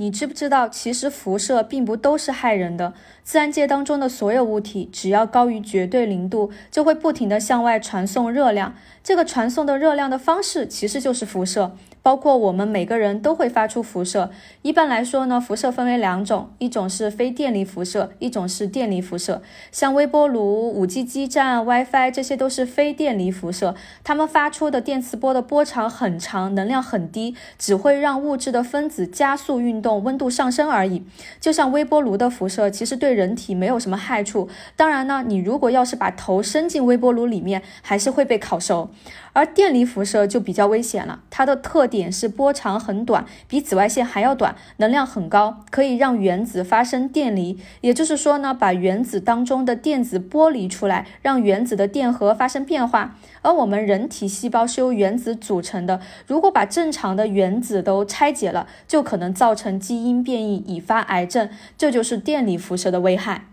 你知不知道，其实辐射并不都是害人的。自然界当中的所有物体，只要高于绝对零度，就会不停地向外传送热量。这个传送的热量的方式，其实就是辐射。包括我们每个人都会发出辐射。一般来说呢，辐射分为两种，一种是非电离辐射，一种是电离辐射。像微波炉、五 G 基站、WiFi，这些都是非电离辐射，它们发出的电磁波的波长很长，能量很低，只会让物质的分子加速运动，温度上升而已。就像微波炉的辐射，其实对人体没有什么害处。当然呢，你如果要是把头伸进微波炉里面，还是会被烤熟。而电离辐射就比较危险了，它的特点是波长很短，比紫外线还要短，能量很高，可以让原子发生电离。也就是说呢，把原子当中的电子剥离出来，让原子的电荷发生变化。而我们人体细胞是由原子组成的，如果把正常的原子都拆解了，就可能造成基因变异，引发癌症。这就是电离辐射的危害。